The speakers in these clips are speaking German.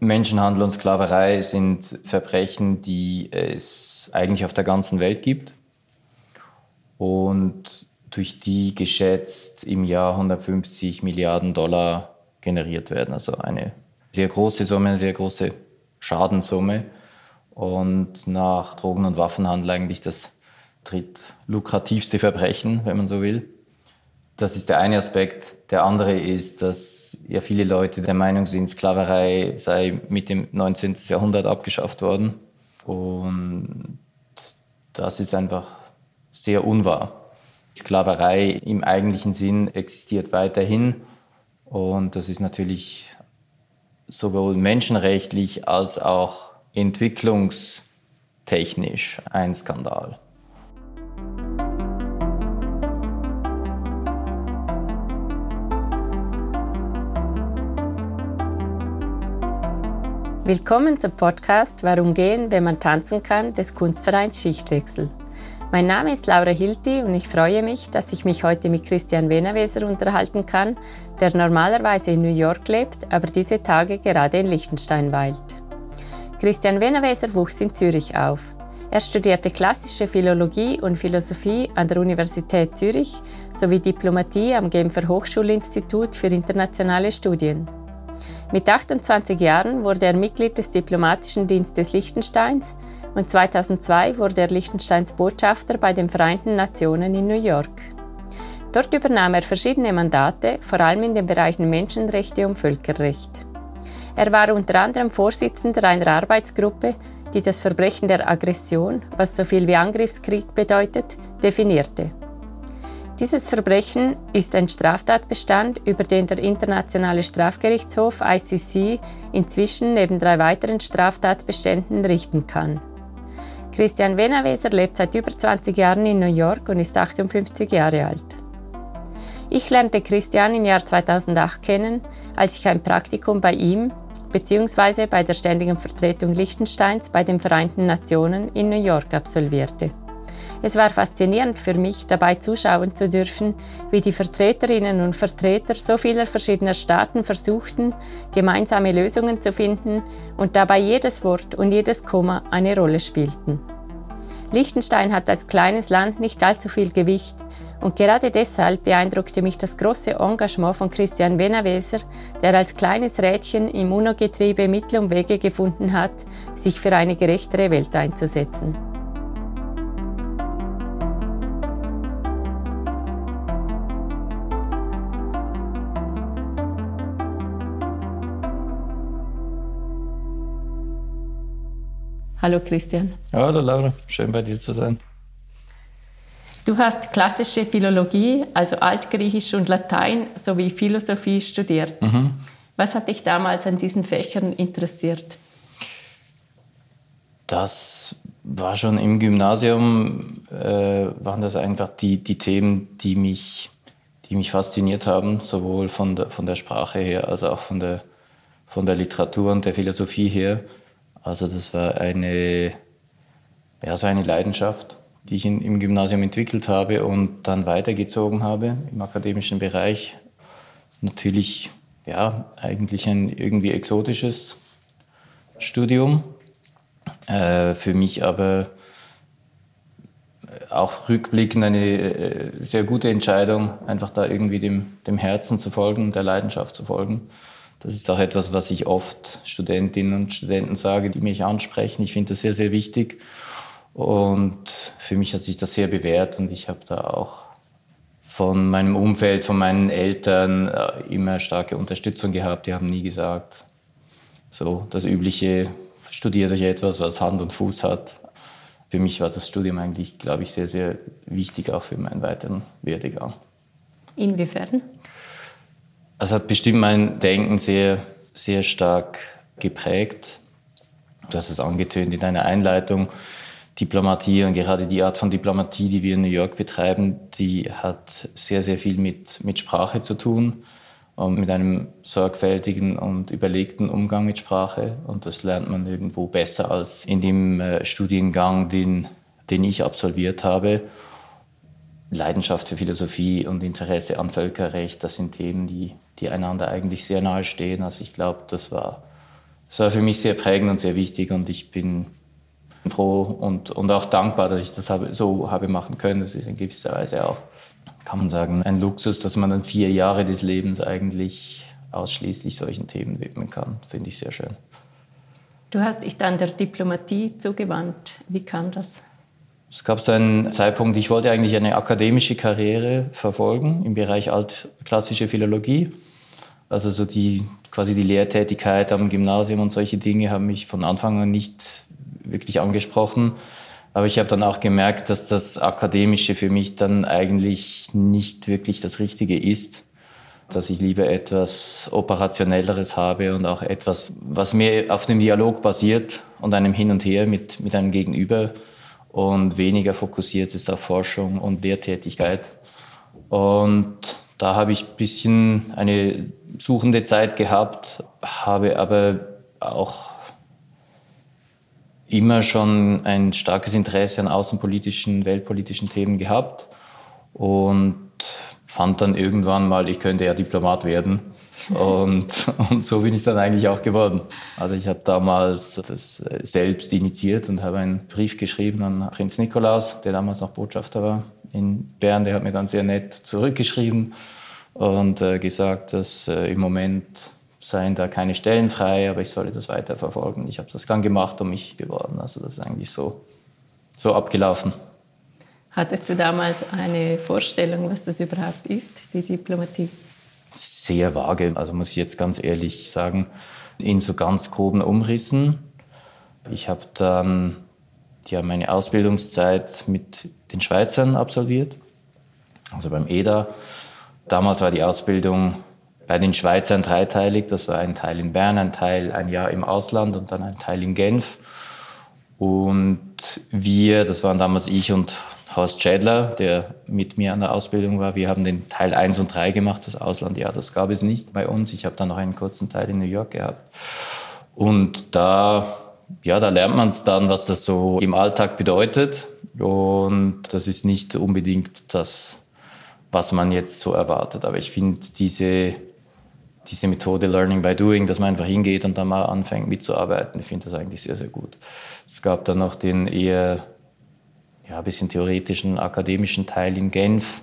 Menschenhandel und Sklaverei sind Verbrechen, die es eigentlich auf der ganzen Welt gibt und durch die geschätzt im Jahr 150 Milliarden Dollar generiert werden. Also eine sehr große Summe, eine sehr große Schadenssumme und nach Drogen- und Waffenhandel eigentlich das drittlukrativste Verbrechen, wenn man so will. Das ist der eine Aspekt. Der andere ist, dass ja viele Leute der Meinung sind, Sklaverei sei mit dem 19. Jahrhundert abgeschafft worden. Und das ist einfach sehr unwahr. Sklaverei im eigentlichen Sinn existiert weiterhin. Und das ist natürlich sowohl menschenrechtlich als auch entwicklungstechnisch ein Skandal. Willkommen zum Podcast Warum gehen, wenn man tanzen kann, des Kunstvereins Schichtwechsel. Mein Name ist Laura Hilti und ich freue mich, dass ich mich heute mit Christian Wenerweser unterhalten kann, der normalerweise in New York lebt, aber diese Tage gerade in Liechtenstein weilt. Christian Wenerweser wuchs in Zürich auf. Er studierte klassische Philologie und Philosophie an der Universität Zürich sowie Diplomatie am Genfer Hochschulinstitut für internationale Studien. Mit 28 Jahren wurde er Mitglied des Diplomatischen Dienstes Liechtensteins und 2002 wurde er Liechtensteins Botschafter bei den Vereinten Nationen in New York. Dort übernahm er verschiedene Mandate, vor allem in den Bereichen Menschenrechte und Völkerrecht. Er war unter anderem Vorsitzender einer Arbeitsgruppe, die das Verbrechen der Aggression, was so viel wie Angriffskrieg bedeutet, definierte. Dieses Verbrechen ist ein Straftatbestand, über den der Internationale Strafgerichtshof ICC inzwischen neben drei weiteren Straftatbeständen richten kann. Christian Wenaweser lebt seit über 20 Jahren in New York und ist 58 Jahre alt. Ich lernte Christian im Jahr 2008 kennen, als ich ein Praktikum bei ihm bzw. bei der Ständigen Vertretung Liechtensteins bei den Vereinten Nationen in New York absolvierte. Es war faszinierend für mich, dabei zuschauen zu dürfen, wie die Vertreterinnen und Vertreter so vieler verschiedener Staaten versuchten, gemeinsame Lösungen zu finden und dabei jedes Wort und jedes Komma eine Rolle spielten. Liechtenstein hat als kleines Land nicht allzu viel Gewicht und gerade deshalb beeindruckte mich das große Engagement von Christian Benaveser, der als kleines Rädchen im UNO-Getriebe Mittel und Wege gefunden hat, sich für eine gerechtere Welt einzusetzen. Hallo Christian. Hallo Laura, schön bei dir zu sein. Du hast klassische Philologie, also Altgriechisch und Latein sowie Philosophie studiert. Mhm. Was hat dich damals an diesen Fächern interessiert? Das war schon im Gymnasium, äh, waren das einfach die, die Themen, die mich, die mich fasziniert haben, sowohl von der, von der Sprache her als auch von der, von der Literatur und der Philosophie her. Also das war eine, ja, so eine Leidenschaft, die ich in, im Gymnasium entwickelt habe und dann weitergezogen habe im akademischen Bereich. Natürlich, ja, eigentlich ein irgendwie exotisches Studium. Äh, für mich aber auch rückblickend eine äh, sehr gute Entscheidung, einfach da irgendwie dem, dem Herzen zu folgen, der Leidenschaft zu folgen. Das ist auch etwas, was ich oft Studentinnen und Studenten sage, die mich ansprechen. Ich finde das sehr, sehr wichtig. Und für mich hat sich das sehr bewährt und ich habe da auch von meinem Umfeld, von meinen Eltern äh, immer starke Unterstützung gehabt. Die haben nie gesagt, so das Übliche, studiert euch etwas, was Hand und Fuß hat. Für mich war das Studium eigentlich, glaube ich, sehr, sehr wichtig, auch für meinen weiteren Werdegang. Inwiefern? Es hat bestimmt mein Denken sehr, sehr stark geprägt. Du hast es angetönt in deiner Einleitung. Diplomatie und gerade die Art von Diplomatie, die wir in New York betreiben, die hat sehr, sehr viel mit, mit Sprache zu tun und mit einem sorgfältigen und überlegten Umgang mit Sprache. Und das lernt man irgendwo besser als in dem äh, Studiengang, den, den ich absolviert habe. Leidenschaft für Philosophie und Interesse an Völkerrecht, das sind Themen, die, die einander eigentlich sehr nahe stehen. Also ich glaube, das war das war für mich sehr prägend und sehr wichtig und ich bin froh und, und auch dankbar, dass ich das habe, so habe machen können. Das ist in gewisser Weise auch, kann man sagen, ein Luxus, dass man dann vier Jahre des Lebens eigentlich ausschließlich solchen Themen widmen kann. Finde ich sehr schön. Du hast dich dann der Diplomatie zugewandt. Wie kam das? Es gab so einen Zeitpunkt, ich wollte eigentlich eine akademische Karriere verfolgen im Bereich altklassische Philologie. Also so die quasi die Lehrtätigkeit am Gymnasium und solche Dinge haben mich von Anfang an nicht wirklich angesprochen. Aber ich habe dann auch gemerkt, dass das Akademische für mich dann eigentlich nicht wirklich das Richtige ist. Dass ich lieber etwas Operationelleres habe und auch etwas, was mehr auf dem Dialog basiert und einem Hin und Her mit, mit einem Gegenüber und weniger fokussiert ist auf Forschung und Lehrtätigkeit. Und da habe ich ein bisschen eine suchende Zeit gehabt, habe aber auch immer schon ein starkes Interesse an außenpolitischen, weltpolitischen Themen gehabt und fand dann irgendwann mal, ich könnte ja Diplomat werden. Und, und so bin ich dann eigentlich auch geworden. Also ich habe damals das selbst initiiert und habe einen Brief geschrieben an Prinz Nikolaus, der damals noch Botschafter war in Bern. Der hat mir dann sehr nett zurückgeschrieben und äh, gesagt, dass äh, im Moment seien da keine Stellen frei, aber ich solle das weiter verfolgen. Ich habe das dann gemacht und mich beworben. Also das ist eigentlich so, so abgelaufen. Hattest du damals eine Vorstellung, was das überhaupt ist, die Diplomatie? Sehr vage, also muss ich jetzt ganz ehrlich sagen, in so ganz groben Umrissen. Ich habe dann ja, meine Ausbildungszeit mit den Schweizern absolviert, also beim EDA Damals war die Ausbildung bei den Schweizern dreiteilig. Das war ein Teil in Bern, ein Teil ein Jahr im Ausland und dann ein Teil in Genf. Und wir, das waren damals ich und Horst Schädler, der mit mir an der Ausbildung war, wir haben den Teil 1 und 3 gemacht, das Auslandjahr. Das gab es nicht bei uns. Ich habe dann noch einen kurzen Teil in New York gehabt. Und da, ja, da lernt man es dann, was das so im Alltag bedeutet. Und das ist nicht unbedingt das was man jetzt so erwartet. Aber ich finde diese, diese Methode Learning by Doing, dass man einfach hingeht und dann mal anfängt mitzuarbeiten, ich finde das eigentlich sehr, sehr gut. Es gab dann noch den eher ja, bisschen theoretischen, akademischen Teil in Genf,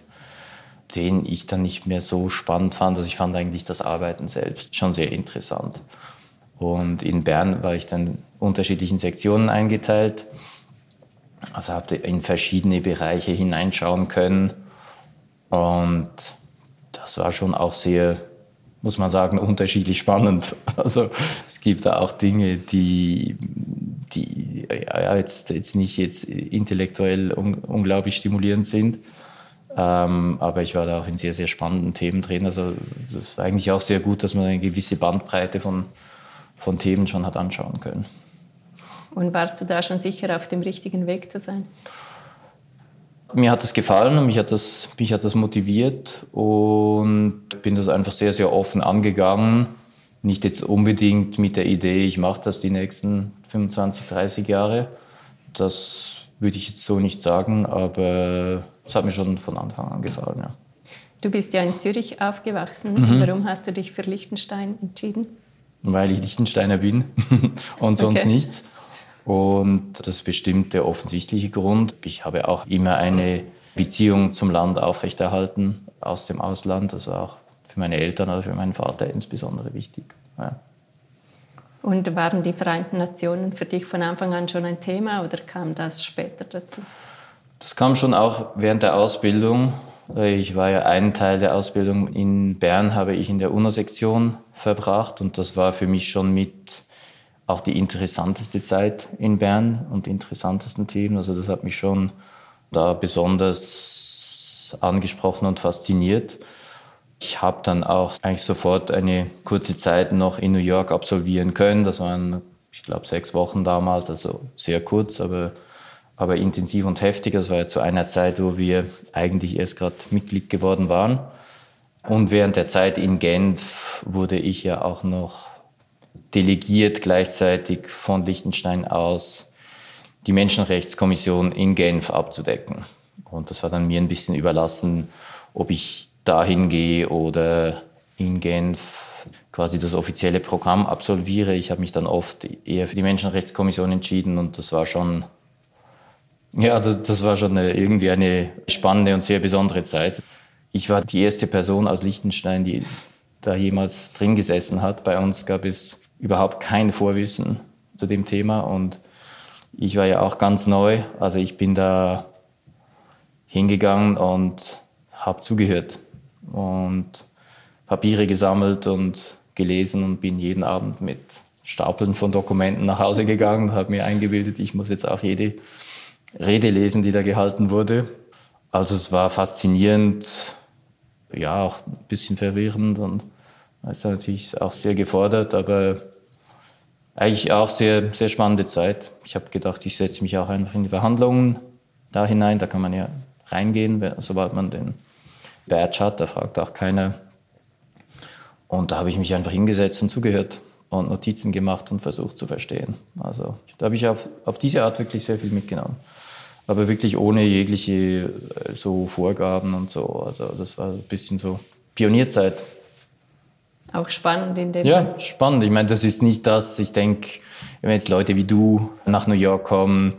den ich dann nicht mehr so spannend fand. Also ich fand eigentlich das Arbeiten selbst schon sehr interessant. Und in Bern war ich dann unterschiedlichen Sektionen eingeteilt. Also habe in verschiedene Bereiche hineinschauen können und das war schon auch sehr, muss man sagen, unterschiedlich spannend. Also es gibt da auch Dinge, die, die ja, jetzt, jetzt nicht jetzt intellektuell un, unglaublich stimulierend sind. Ähm, aber ich war da auch in sehr, sehr spannenden Themen drin. Also es war eigentlich auch sehr gut, dass man eine gewisse Bandbreite von, von Themen schon hat anschauen können. Und warst du da schon sicher, auf dem richtigen Weg zu sein? mir hat das gefallen und mich hat das, mich hat das motiviert und bin das einfach sehr, sehr offen angegangen. Nicht jetzt unbedingt mit der Idee, ich mache das die nächsten 25, 30 Jahre. Das würde ich jetzt so nicht sagen, aber es hat mir schon von Anfang an gefallen. Ja. Du bist ja in Zürich aufgewachsen. Mhm. Warum hast du dich für Liechtenstein entschieden? Weil ich Liechtensteiner bin und sonst okay. nichts. Und das ist bestimmt der offensichtliche Grund. Ich habe auch immer eine Beziehung zum Land aufrechterhalten aus dem Ausland. Das war auch für meine Eltern oder für meinen Vater insbesondere wichtig. Ja. Und waren die Vereinten Nationen für dich von Anfang an schon ein Thema oder kam das später dazu? Das kam schon auch während der Ausbildung. Ich war ja einen Teil der Ausbildung in Bern, habe ich in der UNO-Sektion verbracht und das war für mich schon mit auch die interessanteste Zeit in Bern und die interessantesten Themen. Also das hat mich schon da besonders angesprochen und fasziniert. Ich habe dann auch eigentlich sofort eine kurze Zeit noch in New York absolvieren können. Das waren, ich glaube, sechs Wochen damals, also sehr kurz, aber, aber intensiv und heftig. Das war ja zu einer Zeit, wo wir eigentlich erst gerade Mitglied geworden waren. Und während der Zeit in Genf wurde ich ja auch noch delegiert gleichzeitig von Liechtenstein aus die Menschenrechtskommission in Genf abzudecken. Und das war dann mir ein bisschen überlassen, ob ich dahin gehe oder in Genf quasi das offizielle Programm absolviere. Ich habe mich dann oft eher für die Menschenrechtskommission entschieden und das war schon, ja, das, das war schon eine, irgendwie eine spannende und sehr besondere Zeit. Ich war die erste Person aus Liechtenstein, die da jemals drin gesessen hat. Bei uns gab es überhaupt kein Vorwissen zu dem Thema und ich war ja auch ganz neu. Also ich bin da hingegangen und habe zugehört und Papiere gesammelt und gelesen und bin jeden Abend mit Stapeln von Dokumenten nach Hause gegangen, habe mir eingebildet, ich muss jetzt auch jede Rede lesen, die da gehalten wurde. Also es war faszinierend, ja, auch ein bisschen verwirrend und ist natürlich auch sehr gefordert, aber eigentlich auch sehr, sehr spannende Zeit. Ich habe gedacht, ich setze mich auch einfach in die Verhandlungen da hinein. Da kann man ja reingehen, sobald man den Badge hat. Da fragt auch keiner. Und da habe ich mich einfach hingesetzt und zugehört und Notizen gemacht und versucht zu verstehen. Also da habe ich auf, auf diese Art wirklich sehr viel mitgenommen. Aber wirklich ohne jegliche äh, so Vorgaben und so. Also das war ein bisschen so Pionierzeit. Auch spannend in dem Ja, Fall. spannend. Ich meine, das ist nicht das, ich denke, wenn jetzt Leute wie du nach New York kommen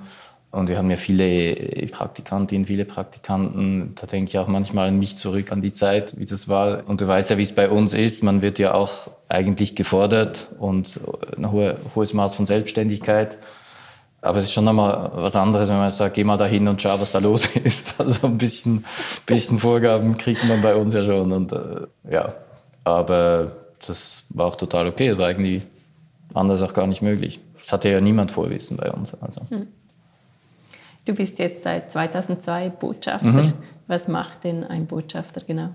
und wir haben ja viele Praktikantinnen, viele Praktikanten, da denke ich auch manchmal an mich zurück, an die Zeit, wie das war. Und du weißt ja, wie es bei uns ist. Man wird ja auch eigentlich gefordert und ein hohes Maß von Selbstständigkeit. Aber es ist schon nochmal was anderes, wenn man sagt, geh mal dahin und schau, was da los ist. Also ein bisschen, bisschen Vorgaben kriegt man bei uns ja schon. Und äh, ja, aber das war auch total okay. Es war eigentlich anders auch gar nicht möglich. Das hatte ja niemand Vorwissen bei uns. Also. Hm. Du bist jetzt seit 2002 Botschafter. Mhm. Was macht denn ein Botschafter genau?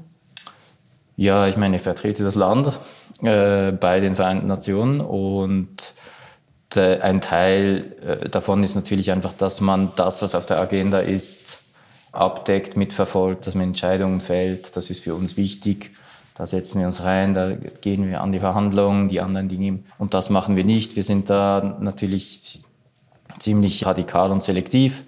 Ja, ich meine, ich vertrete das Land äh, bei den Vereinten Nationen und der, ein Teil äh, davon ist natürlich einfach, dass man das, was auf der Agenda ist, abdeckt, mitverfolgt, dass man Entscheidungen fällt. Das ist für uns wichtig. Da setzen wir uns rein, da gehen wir an die Verhandlungen, die anderen Dinge. Und das machen wir nicht. Wir sind da natürlich ziemlich radikal und selektiv,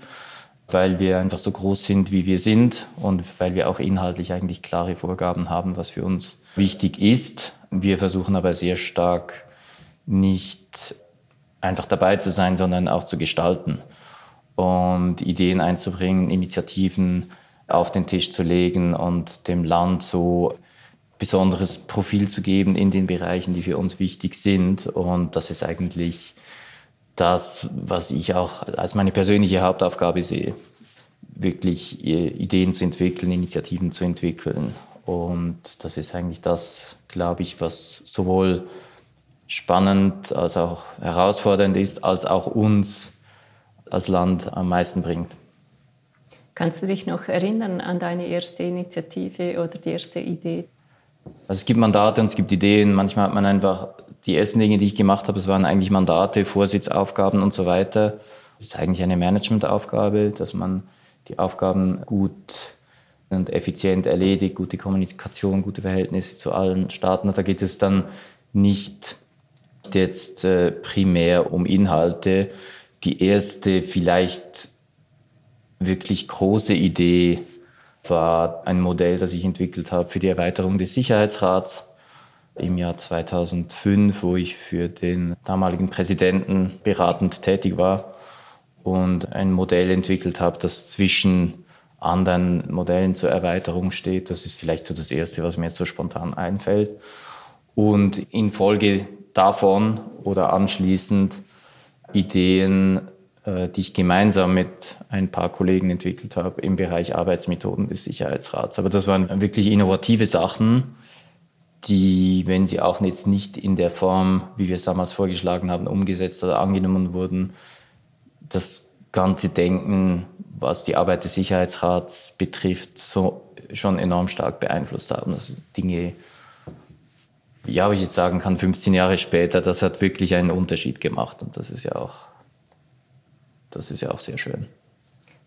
weil wir einfach so groß sind, wie wir sind und weil wir auch inhaltlich eigentlich klare Vorgaben haben, was für uns wichtig ist. Wir versuchen aber sehr stark nicht einfach dabei zu sein, sondern auch zu gestalten und Ideen einzubringen, Initiativen auf den Tisch zu legen und dem Land so besonderes Profil zu geben in den Bereichen, die für uns wichtig sind. Und das ist eigentlich das, was ich auch als meine persönliche Hauptaufgabe sehe, wirklich Ideen zu entwickeln, Initiativen zu entwickeln. Und das ist eigentlich das, glaube ich, was sowohl spannend als auch herausfordernd ist, als auch uns als Land am meisten bringt. Kannst du dich noch erinnern an deine erste Initiative oder die erste Idee? Also es gibt Mandate und es gibt Ideen. Manchmal hat man einfach die ersten Dinge, die ich gemacht habe, es waren eigentlich Mandate, Vorsitzaufgaben und so weiter. Das ist eigentlich eine Managementaufgabe, dass man die Aufgaben gut und effizient erledigt, gute Kommunikation, gute Verhältnisse zu allen Staaten. Da geht es dann nicht jetzt äh, primär um Inhalte. Die erste vielleicht wirklich große Idee war ein Modell, das ich entwickelt habe für die Erweiterung des Sicherheitsrats im Jahr 2005, wo ich für den damaligen Präsidenten beratend tätig war und ein Modell entwickelt habe, das zwischen anderen Modellen zur Erweiterung steht. Das ist vielleicht so das Erste, was mir jetzt so spontan einfällt. Und infolge davon oder anschließend Ideen äh, die ich gemeinsam mit ein paar Kollegen entwickelt habe im Bereich Arbeitsmethoden des Sicherheitsrats. Aber das waren wirklich innovative Sachen, die, wenn sie auch jetzt nicht in der Form, wie wir es damals vorgeschlagen haben, umgesetzt oder angenommen wurden, das ganze Denken, was die Arbeit des Sicherheitsrats betrifft, so schon enorm stark beeinflusst haben. Also Dinge, ja, wie ich jetzt sagen kann, 15 Jahre später, das hat wirklich einen Unterschied gemacht. Und das ist ja auch das ist ja auch sehr schön.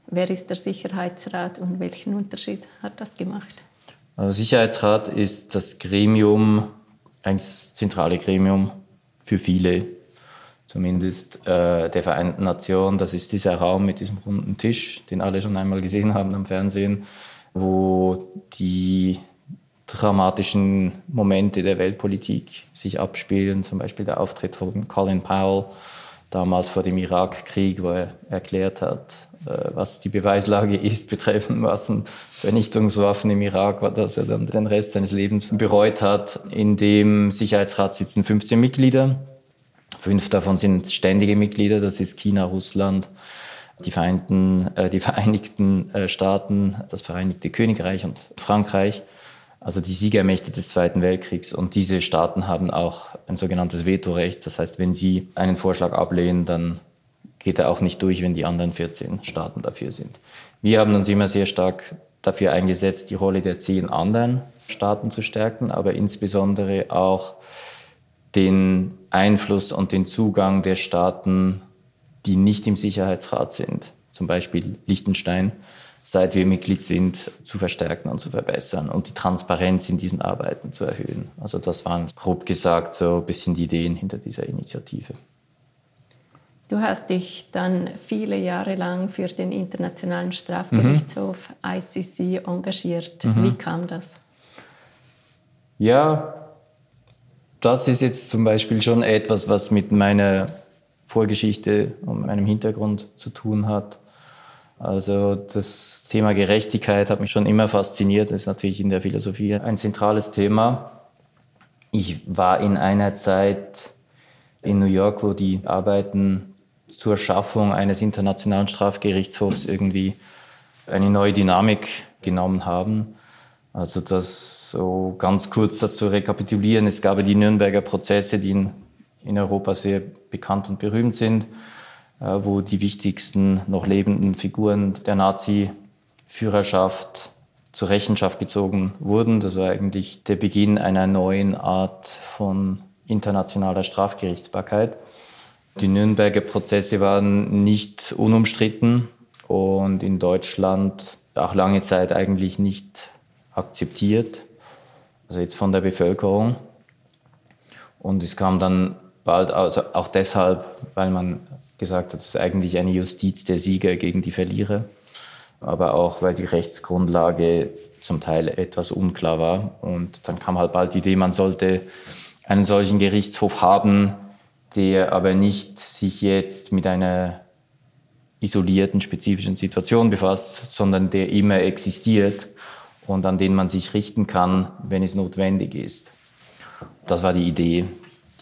Wer ist der Sicherheitsrat und welchen Unterschied hat das gemacht? Also Sicherheitsrat ist das Gremium, ein zentrale Gremium für viele, zumindest äh, der Vereinten Nationen. Das ist dieser Raum mit diesem runden Tisch, den alle schon einmal gesehen haben am Fernsehen, wo die dramatischen Momente der Weltpolitik sich abspielen. Zum Beispiel der Auftritt von Colin Powell damals vor dem Irakkrieg, wo er erklärt hat, was die Beweislage ist betreffend Massenvernichtungswaffen im Irak, dass er dann den Rest seines Lebens bereut hat. In dem Sicherheitsrat sitzen 15 Mitglieder. Fünf davon sind ständige Mitglieder, das ist China, Russland, die Vereinten, äh, die Vereinigten äh, Staaten, das Vereinigte Königreich und Frankreich, also die Siegermächte des Zweiten Weltkriegs. Und diese Staaten haben auch ein sogenanntes Vetorecht. Das heißt, wenn sie einen Vorschlag ablehnen, dann geht er auch nicht durch, wenn die anderen 14 Staaten dafür sind. Wir haben uns immer sehr stark dafür eingesetzt, die Rolle der zehn anderen Staaten zu stärken, aber insbesondere auch den Einfluss und den Zugang der Staaten die nicht im Sicherheitsrat sind, zum Beispiel Liechtenstein, seit wir Mitglied sind, zu verstärken und zu verbessern und die Transparenz in diesen Arbeiten zu erhöhen. Also das waren grob gesagt so ein bisschen die Ideen hinter dieser Initiative. Du hast dich dann viele Jahre lang für den Internationalen Strafgerichtshof mhm. ICC engagiert. Mhm. Wie kam das? Ja, das ist jetzt zum Beispiel schon etwas, was mit meiner Vorgeschichte und meinem Hintergrund zu tun hat. Also das Thema Gerechtigkeit hat mich schon immer fasziniert. Das ist natürlich in der Philosophie ein zentrales Thema. Ich war in einer Zeit in New York, wo die Arbeiten zur Schaffung eines internationalen Strafgerichtshofs irgendwie eine neue Dynamik genommen haben. Also das so ganz kurz dazu rekapitulieren. Es gab die Nürnberger Prozesse, die in in Europa sehr bekannt und berühmt sind, äh, wo die wichtigsten noch lebenden Figuren der Nazi-Führerschaft zur Rechenschaft gezogen wurden. Das war eigentlich der Beginn einer neuen Art von internationaler Strafgerichtsbarkeit. Die Nürnberger Prozesse waren nicht unumstritten und in Deutschland auch lange Zeit eigentlich nicht akzeptiert, also jetzt von der Bevölkerung. Und es kam dann bald, also auch deshalb, weil man gesagt hat, es ist eigentlich eine Justiz der Sieger gegen die Verlierer, aber auch, weil die Rechtsgrundlage zum Teil etwas unklar war. Und dann kam halt bald die Idee, man sollte einen solchen Gerichtshof haben, der aber nicht sich jetzt mit einer isolierten, spezifischen Situation befasst, sondern der immer existiert und an den man sich richten kann, wenn es notwendig ist. Das war die Idee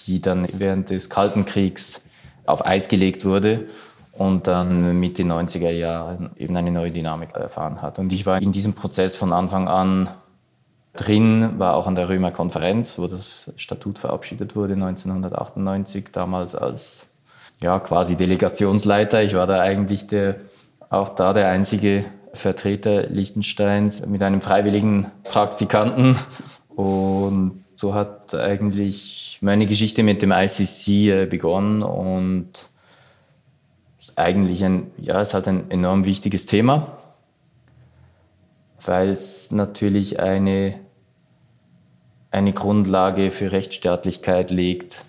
die dann während des Kalten Kriegs auf Eis gelegt wurde und dann mit den 90er Jahren eben eine neue Dynamik erfahren hat. Und ich war in diesem Prozess von Anfang an drin, war auch an der Römer Konferenz, wo das Statut verabschiedet wurde 1998, damals als ja, quasi Delegationsleiter. Ich war da eigentlich der, auch da der einzige Vertreter Liechtensteins mit einem freiwilligen Praktikanten. Und so hat eigentlich meine Geschichte mit dem ICC äh, begonnen und ist eigentlich ein, ja, ist halt ein enorm wichtiges Thema, weil es natürlich eine, eine Grundlage für Rechtsstaatlichkeit legt,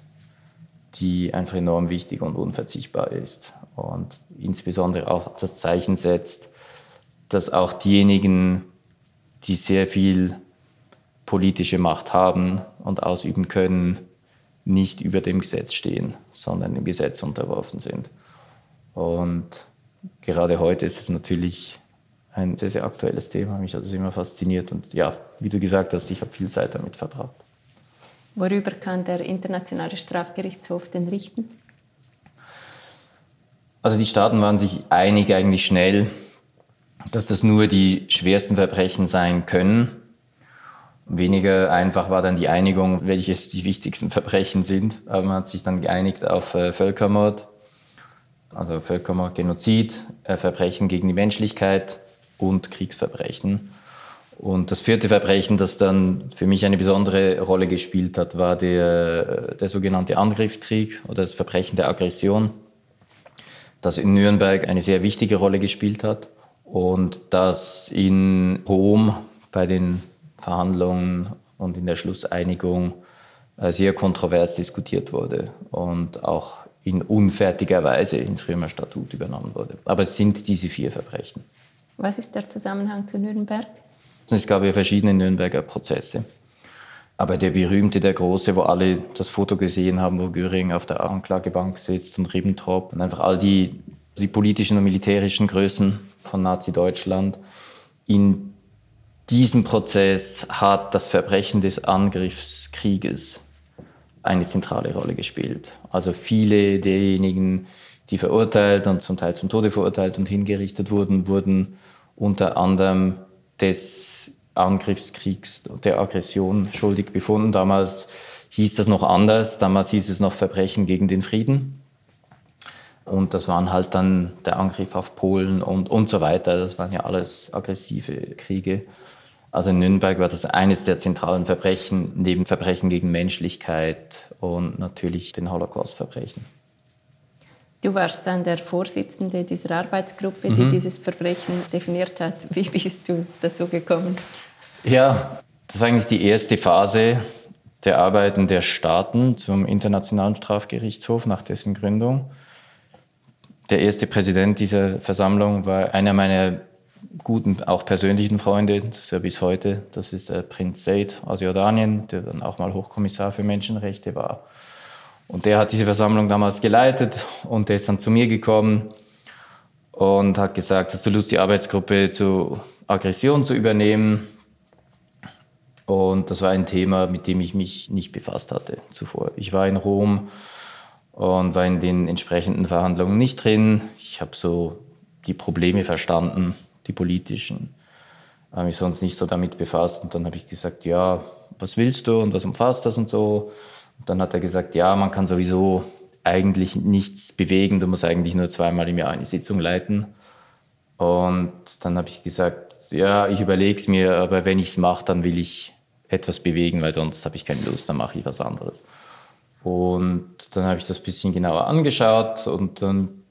die einfach enorm wichtig und unverzichtbar ist und insbesondere auch das Zeichen setzt, dass auch diejenigen, die sehr viel politische Macht haben und ausüben können, nicht über dem Gesetz stehen, sondern dem Gesetz unterworfen sind. Und gerade heute ist es natürlich ein sehr, sehr aktuelles Thema. Mich hat es immer fasziniert und ja, wie du gesagt hast, ich habe viel Zeit damit verbracht. Worüber kann der Internationale Strafgerichtshof denn richten? Also die Staaten waren sich einig eigentlich schnell, dass das nur die schwersten Verbrechen sein können Weniger einfach war dann die Einigung, welches die wichtigsten Verbrechen sind. Aber man hat sich dann geeinigt auf äh, Völkermord, also Völkermord, Genozid, äh, Verbrechen gegen die Menschlichkeit und Kriegsverbrechen. Und das vierte Verbrechen, das dann für mich eine besondere Rolle gespielt hat, war der, der sogenannte Angriffskrieg oder das Verbrechen der Aggression, das in Nürnberg eine sehr wichtige Rolle gespielt hat und das in Rom bei den Verhandlungen und in der Schlusseinigung äh, sehr kontrovers diskutiert wurde und auch in unfertiger Weise ins Römerstatut übernommen wurde. Aber es sind diese vier Verbrechen. Was ist der Zusammenhang zu Nürnberg? Es gab ja verschiedene Nürnberger Prozesse. Aber der berühmte, der große, wo alle das Foto gesehen haben, wo Göring auf der Anklagebank sitzt und Ribbentrop und einfach all die, die politischen und militärischen Größen von Nazi-Deutschland. In diesem Prozess hat das Verbrechen des Angriffskrieges eine zentrale Rolle gespielt. Also viele derjenigen, die verurteilt und zum Teil zum Tode verurteilt und hingerichtet wurden, wurden unter anderem des Angriffskriegs, der Aggression schuldig befunden. Damals hieß das noch anders. Damals hieß es noch Verbrechen gegen den Frieden. Und das waren halt dann der Angriff auf Polen und, und so weiter. Das waren ja alles aggressive Kriege. Also in Nürnberg war das eines der zentralen Verbrechen, neben Verbrechen gegen Menschlichkeit und natürlich den Holocaust-Verbrechen. Du warst dann der Vorsitzende dieser Arbeitsgruppe, die mhm. dieses Verbrechen definiert hat. Wie bist du dazu gekommen? Ja, das war eigentlich die erste Phase der Arbeiten der Staaten zum Internationalen Strafgerichtshof nach dessen Gründung. Der erste Präsident dieser Versammlung war einer meiner guten, auch persönlichen Freunde, das ist ja bis heute, das ist der Prinz Said aus Jordanien, der dann auch mal Hochkommissar für Menschenrechte war. Und der hat diese Versammlung damals geleitet und der ist dann zu mir gekommen und hat gesagt, hast du Lust, die Arbeitsgruppe zu Aggression zu übernehmen? Und das war ein Thema, mit dem ich mich nicht befasst hatte zuvor. Ich war in Rom und war in den entsprechenden Verhandlungen nicht drin. Ich habe so die Probleme verstanden, die politischen. Habe mich sonst nicht so damit befasst. Und dann habe ich gesagt, ja, was willst du und was umfasst das und so. Dann hat er gesagt, ja, man kann sowieso eigentlich nichts bewegen. Du musst eigentlich nur zweimal im Jahr eine Sitzung leiten. Und dann habe ich gesagt, ja, ich überlege es mir, aber wenn ich es mache, dann will ich etwas bewegen, weil sonst habe ich keine Lust, dann mache ich was anderes. Und dann habe ich das ein bisschen genauer angeschaut und dann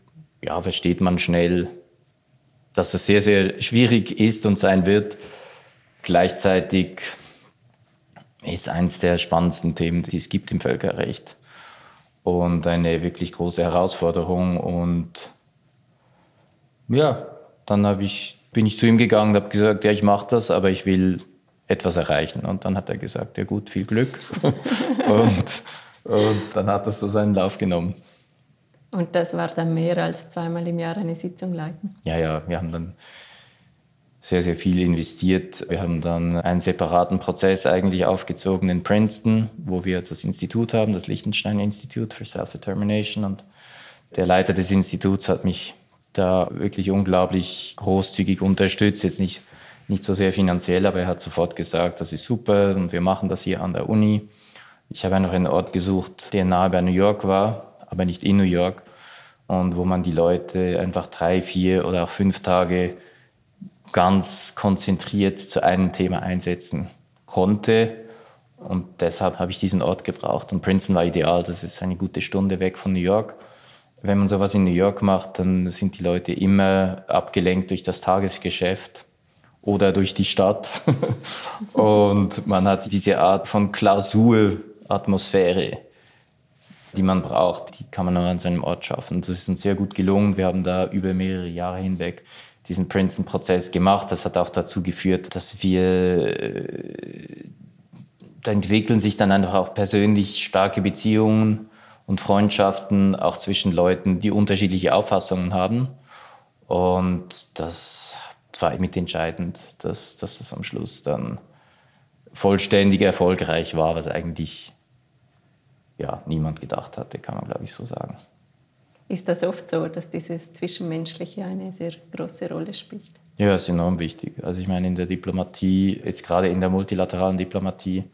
ja, versteht man schnell, dass es sehr, sehr schwierig ist und sein wird. Gleichzeitig ist eines der spannendsten Themen, die es gibt im Völkerrecht und eine wirklich große Herausforderung. Und ja, dann ich, bin ich zu ihm gegangen und habe gesagt, ja, ich mache das, aber ich will etwas erreichen. Und dann hat er gesagt, ja gut, viel Glück. und, und dann hat das so seinen Lauf genommen. Und das war dann mehr als zweimal im Jahr eine Sitzung leiten? Ja, ja, wir haben dann sehr, sehr viel investiert. Wir haben dann einen separaten Prozess eigentlich aufgezogen in Princeton, wo wir das Institut haben, das Liechtenstein Institute for Self-Determination. Und der Leiter des Instituts hat mich da wirklich unglaublich großzügig unterstützt. Jetzt nicht nicht so sehr finanziell, aber er hat sofort gesagt, das ist super und wir machen das hier an der Uni. Ich habe einfach einen Ort gesucht, der nahe bei New York war, aber nicht in New York und wo man die Leute einfach drei, vier oder auch fünf Tage ganz konzentriert zu einem Thema einsetzen konnte. Und deshalb habe ich diesen Ort gebraucht. Und Princeton war ideal, das ist eine gute Stunde weg von New York. Wenn man sowas in New York macht, dann sind die Leute immer abgelenkt durch das Tagesgeschäft oder durch die Stadt. und man hat diese Art von Klausuratmosphäre, die man braucht. Die kann man nur an seinem Ort schaffen. Das ist uns sehr gut gelungen. Wir haben da über mehrere Jahre hinweg diesen Princeton-Prozess gemacht. Das hat auch dazu geführt, dass wir, äh, da entwickeln sich dann einfach auch persönlich starke Beziehungen und Freundschaften, auch zwischen Leuten, die unterschiedliche Auffassungen haben. Und das war mitentscheidend, dass, dass das am Schluss dann vollständig erfolgreich war, was eigentlich ja, niemand gedacht hatte, kann man, glaube ich, so sagen. Ist das oft so, dass dieses Zwischenmenschliche eine sehr große Rolle spielt? Ja, ist enorm wichtig. Also ich meine in der Diplomatie, jetzt gerade in der multilateralen Diplomatie,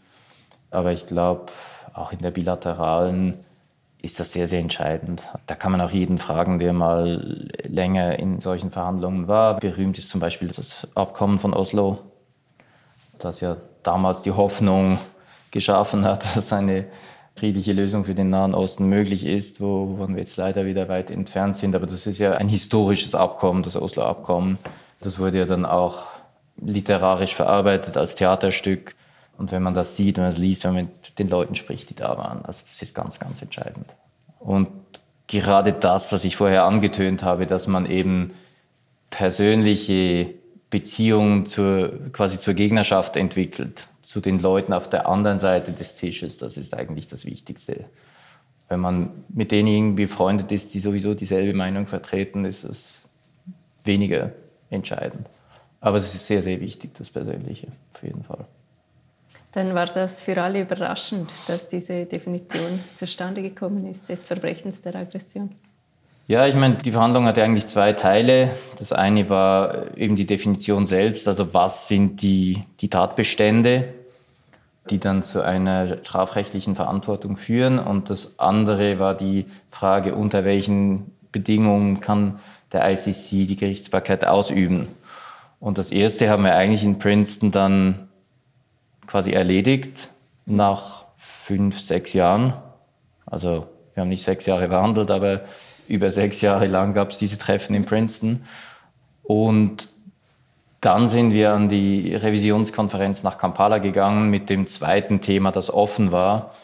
aber ich glaube auch in der bilateralen, ist das sehr, sehr entscheidend. Da kann man auch jeden fragen, der mal länger in solchen Verhandlungen war. Berühmt ist zum Beispiel das Abkommen von Oslo, das ja damals die Hoffnung geschaffen hat, dass eine friedliche Lösung für den Nahen Osten möglich ist, wovon wir jetzt leider wieder weit entfernt sind. Aber das ist ja ein historisches Abkommen, das Oslo-Abkommen. Das wurde ja dann auch literarisch verarbeitet als Theaterstück. Und wenn man das sieht, wenn man es liest, wenn man mit den Leuten spricht, die da waren, also das ist ganz, ganz entscheidend. Und gerade das, was ich vorher angetönt habe, dass man eben persönliche Beziehung zur, quasi zur Gegnerschaft entwickelt, zu den Leuten auf der anderen Seite des Tisches. Das ist eigentlich das Wichtigste. Wenn man mit denen irgendwie befreundet ist, die sowieso dieselbe Meinung vertreten, ist es weniger entscheidend. Aber es ist sehr, sehr wichtig, das Persönliche, auf jeden Fall. Dann war das für alle überraschend, dass diese Definition zustande gekommen ist, des Verbrechens der Aggression. Ja, ich meine, die Verhandlung hatte eigentlich zwei Teile. Das eine war eben die Definition selbst, also was sind die, die Tatbestände, die dann zu einer strafrechtlichen Verantwortung führen. Und das andere war die Frage, unter welchen Bedingungen kann der ICC die Gerichtsbarkeit ausüben. Und das erste haben wir eigentlich in Princeton dann quasi erledigt nach fünf, sechs Jahren. Also wir haben nicht sechs Jahre verhandelt, aber über sechs Jahre lang gab es diese Treffen in Princeton. Und dann sind wir an die Revisionskonferenz nach Kampala gegangen mit dem zweiten Thema, das offen war.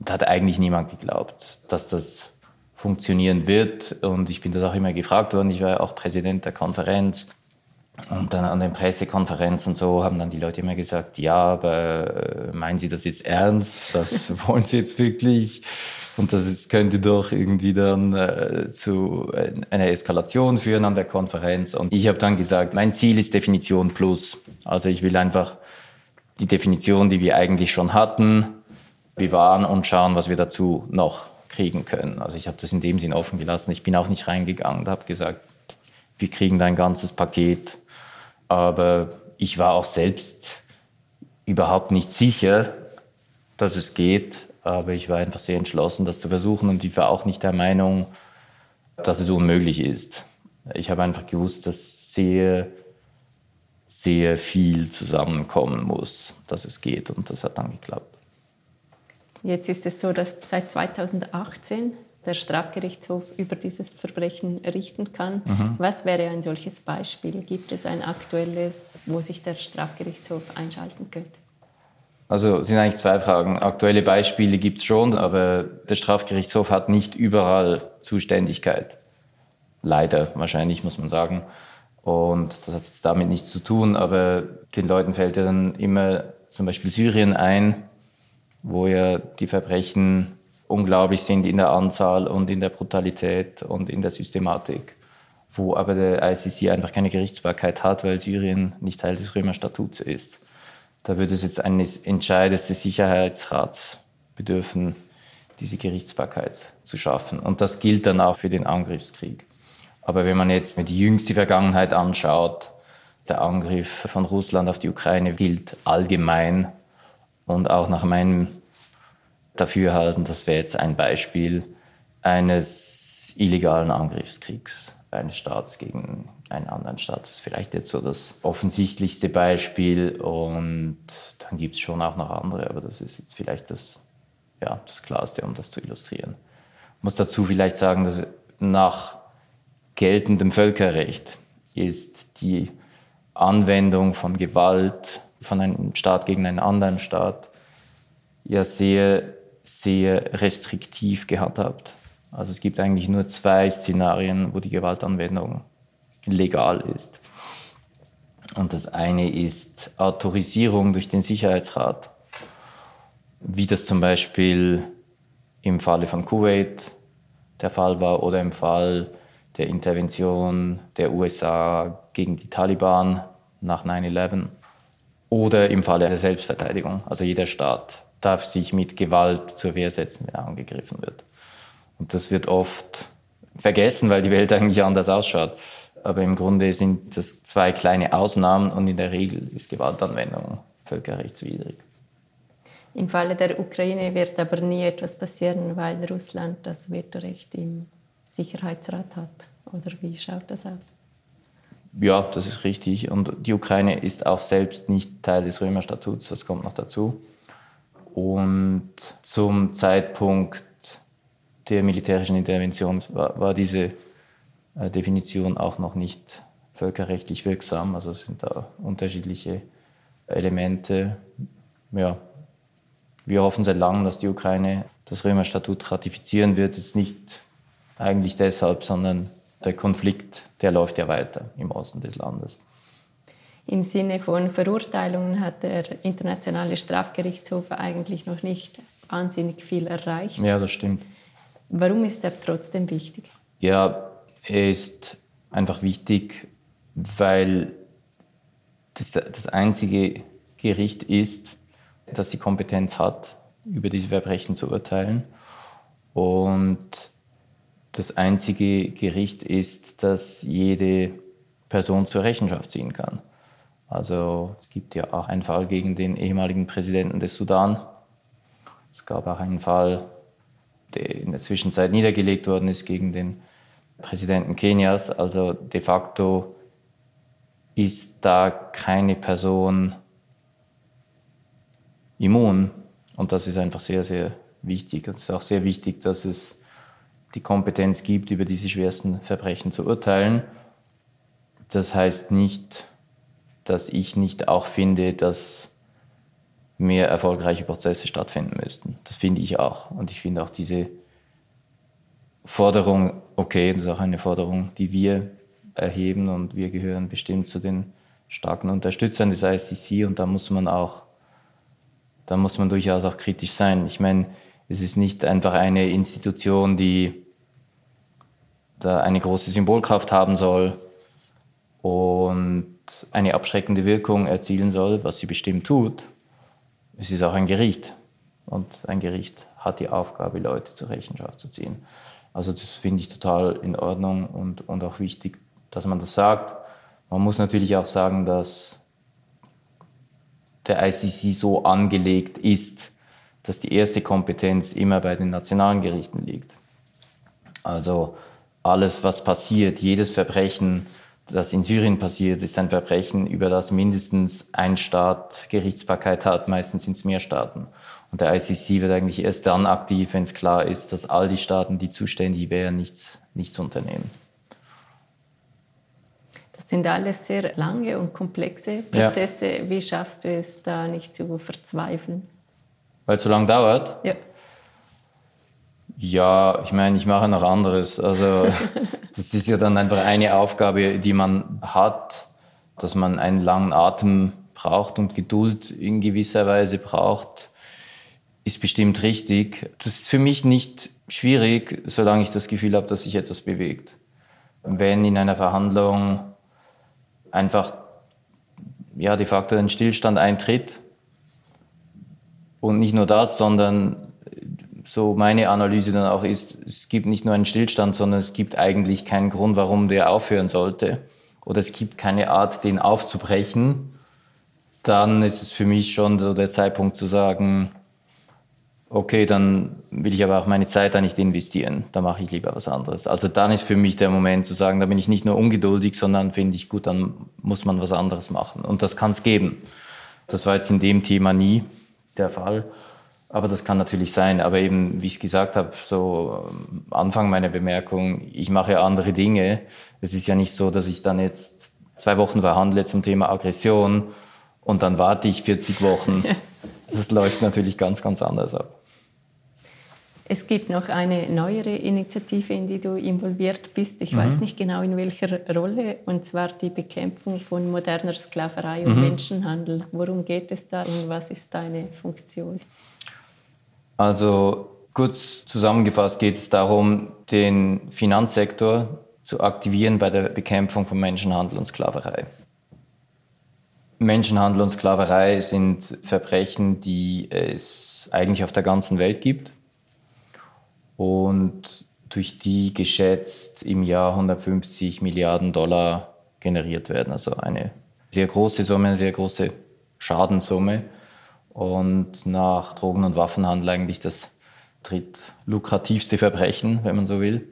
Da hat eigentlich niemand geglaubt, dass das funktionieren wird. Und ich bin das auch immer gefragt worden. Ich war ja auch Präsident der Konferenz. Und dann an den Pressekonferenzen und so haben dann die Leute immer gesagt, ja, aber äh, meinen Sie das jetzt ernst? Das wollen Sie jetzt wirklich? Und das ist, könnte doch irgendwie dann äh, zu äh, einer Eskalation führen an der Konferenz. Und ich habe dann gesagt, mein Ziel ist Definition plus. Also ich will einfach die Definition, die wir eigentlich schon hatten, bewahren und schauen, was wir dazu noch kriegen können. Also ich habe das in dem Sinn offen gelassen. Ich bin auch nicht reingegangen und habe gesagt, wir kriegen da ein ganzes Paket. Aber ich war auch selbst überhaupt nicht sicher, dass es geht aber ich war einfach sehr entschlossen, das zu versuchen und ich war auch nicht der Meinung, dass es unmöglich ist. Ich habe einfach gewusst, dass sehr, sehr viel zusammenkommen muss, dass es geht und das hat dann geklappt. Jetzt ist es so, dass seit 2018 der Strafgerichtshof über dieses Verbrechen richten kann. Mhm. Was wäre ein solches Beispiel? Gibt es ein aktuelles, wo sich der Strafgerichtshof einschalten könnte? Also sind eigentlich zwei Fragen. Aktuelle Beispiele gibt es schon, aber der Strafgerichtshof hat nicht überall Zuständigkeit. Leider, wahrscheinlich muss man sagen. Und das hat jetzt damit nichts zu tun, aber den Leuten fällt ja dann immer zum Beispiel Syrien ein, wo ja die Verbrechen unglaublich sind in der Anzahl und in der Brutalität und in der Systematik, wo aber der ICC einfach keine Gerichtsbarkeit hat, weil Syrien nicht Teil des Römerstatuts ist. Da würde es jetzt eines Entscheides des Sicherheitsrats bedürfen, diese Gerichtsbarkeit zu schaffen. Und das gilt dann auch für den Angriffskrieg. Aber wenn man jetzt die jüngste Vergangenheit anschaut, der Angriff von Russland auf die Ukraine gilt allgemein und auch nach meinem Dafürhalten, das wäre jetzt ein Beispiel eines illegalen Angriffskriegs eines Staats gegen einen anderen Staat. Das ist vielleicht jetzt so das offensichtlichste Beispiel und dann gibt es schon auch noch andere, aber das ist jetzt vielleicht das, ja, das Klarste, um das zu illustrieren. Ich muss dazu vielleicht sagen, dass nach geltendem Völkerrecht ist die Anwendung von Gewalt von einem Staat gegen einen anderen Staat ja sehr, sehr restriktiv gehandhabt. Also es gibt eigentlich nur zwei Szenarien, wo die Gewaltanwendung legal ist. Und das eine ist Autorisierung durch den Sicherheitsrat, wie das zum Beispiel im Falle von Kuwait der Fall war oder im Fall der Intervention der USA gegen die Taliban nach 9-11 oder im Falle der Selbstverteidigung. Also jeder Staat darf sich mit Gewalt zur Wehr setzen, wenn er angegriffen wird. Und das wird oft vergessen, weil die Welt eigentlich anders ausschaut. Aber im Grunde sind das zwei kleine Ausnahmen und in der Regel ist Gewaltanwendung völkerrechtswidrig. Im Falle der Ukraine wird aber nie etwas passieren, weil Russland das Vetorecht im Sicherheitsrat hat. Oder wie schaut das aus? Ja, das ist richtig. Und die Ukraine ist auch selbst nicht Teil des Römerstatuts, das kommt noch dazu. Und zum Zeitpunkt der militärischen Intervention war, war diese äh, Definition auch noch nicht völkerrechtlich wirksam. Also es sind da unterschiedliche Elemente. Ja, wir hoffen seit langem, dass die Ukraine das Römerstatut ratifizieren wird. Jetzt nicht eigentlich deshalb, sondern der Konflikt, der läuft ja weiter im Osten des Landes. Im Sinne von Verurteilungen hat der Internationale Strafgerichtshof eigentlich noch nicht wahnsinnig viel erreicht. Ja, das stimmt. Warum ist er trotzdem wichtig? Ja, er ist einfach wichtig, weil das das einzige Gericht ist, das die Kompetenz hat, über diese Verbrechen zu urteilen. Und das einzige Gericht ist, das jede Person zur Rechenschaft ziehen kann. Also es gibt ja auch einen Fall gegen den ehemaligen Präsidenten des Sudan. Es gab auch einen Fall, der in der Zwischenzeit niedergelegt worden ist gegen den Präsidenten Kenias. Also de facto ist da keine Person immun. Und das ist einfach sehr, sehr wichtig. Und es ist auch sehr wichtig, dass es die Kompetenz gibt, über diese schwersten Verbrechen zu urteilen. Das heißt nicht, dass ich nicht auch finde, dass mehr erfolgreiche Prozesse stattfinden müssten. Das finde ich auch. Und ich finde auch diese Forderung okay, das ist auch eine Forderung, die wir erheben und wir gehören bestimmt zu den starken Unterstützern des ICC und da muss man auch, da muss man durchaus auch kritisch sein. Ich meine, es ist nicht einfach eine Institution, die da eine große Symbolkraft haben soll und eine abschreckende Wirkung erzielen soll, was sie bestimmt tut. Es ist auch ein Gericht und ein Gericht hat die Aufgabe, Leute zur Rechenschaft zu ziehen. Also das finde ich total in Ordnung und, und auch wichtig, dass man das sagt. Man muss natürlich auch sagen, dass der ICC so angelegt ist, dass die erste Kompetenz immer bei den nationalen Gerichten liegt. Also alles, was passiert, jedes Verbrechen, das in Syrien passiert, ist ein Verbrechen, über das mindestens ein Staat Gerichtsbarkeit hat. Meistens sind es mehr Staaten. Und der ICC wird eigentlich erst dann aktiv, wenn es klar ist, dass all die Staaten, die zuständig wären, nichts, nichts unternehmen. Das sind alles sehr lange und komplexe Prozesse. Ja. Wie schaffst du es, da nicht zu verzweifeln? Weil es so lange dauert? Ja. Ja, ich meine, ich mache noch anderes. Also das ist ja dann einfach eine Aufgabe, die man hat, dass man einen langen Atem braucht und Geduld in gewisser Weise braucht, ist bestimmt richtig. Das ist für mich nicht schwierig, solange ich das Gefühl habe, dass sich etwas bewegt. Wenn in einer Verhandlung einfach ja, de facto ein Stillstand eintritt und nicht nur das, sondern so meine Analyse dann auch ist, es gibt nicht nur einen Stillstand, sondern es gibt eigentlich keinen Grund, warum der aufhören sollte. Oder es gibt keine Art, den aufzubrechen. Dann ist es für mich schon so der Zeitpunkt zu sagen, okay, dann will ich aber auch meine Zeit da nicht investieren. Da mache ich lieber was anderes. Also dann ist für mich der Moment zu sagen, da bin ich nicht nur ungeduldig, sondern finde ich gut, dann muss man was anderes machen. Und das kann es geben. Das war jetzt in dem Thema nie der Fall. Aber das kann natürlich sein. Aber eben, wie ich es gesagt habe, so Anfang meiner Bemerkung, ich mache andere Dinge. Es ist ja nicht so, dass ich dann jetzt zwei Wochen verhandle zum Thema Aggression und dann warte ich 40 Wochen. Das läuft natürlich ganz, ganz anders ab. Es gibt noch eine neuere Initiative, in die du involviert bist. Ich mhm. weiß nicht genau in welcher Rolle, und zwar die Bekämpfung von moderner Sklaverei und mhm. Menschenhandel. Worum geht es da und was ist deine Funktion? Also kurz zusammengefasst geht es darum, den Finanzsektor zu aktivieren bei der Bekämpfung von Menschenhandel und Sklaverei. Menschenhandel und Sklaverei sind Verbrechen, die es eigentlich auf der ganzen Welt gibt und durch die geschätzt im Jahr 150 Milliarden Dollar generiert werden. Also eine sehr große Summe, eine sehr große Schadenssumme und nach Drogen- und Waffenhandel eigentlich das drittlukrativste Verbrechen, wenn man so will.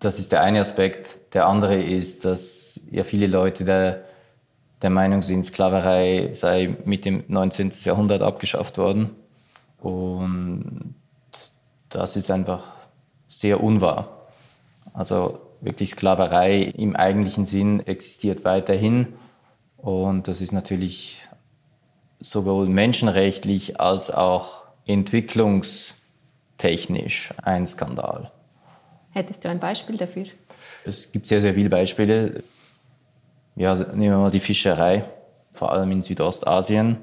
Das ist der eine Aspekt. Der andere ist, dass ja viele Leute der, der Meinung sind, Sklaverei sei mit dem 19. Jahrhundert abgeschafft worden. Und das ist einfach sehr unwahr. Also wirklich Sklaverei im eigentlichen Sinn existiert weiterhin. Und das ist natürlich sowohl menschenrechtlich als auch entwicklungstechnisch ein Skandal. Hättest du ein Beispiel dafür? Es gibt sehr, sehr viele Beispiele. Ja, also nehmen wir mal die Fischerei. vor allem in Südostasien.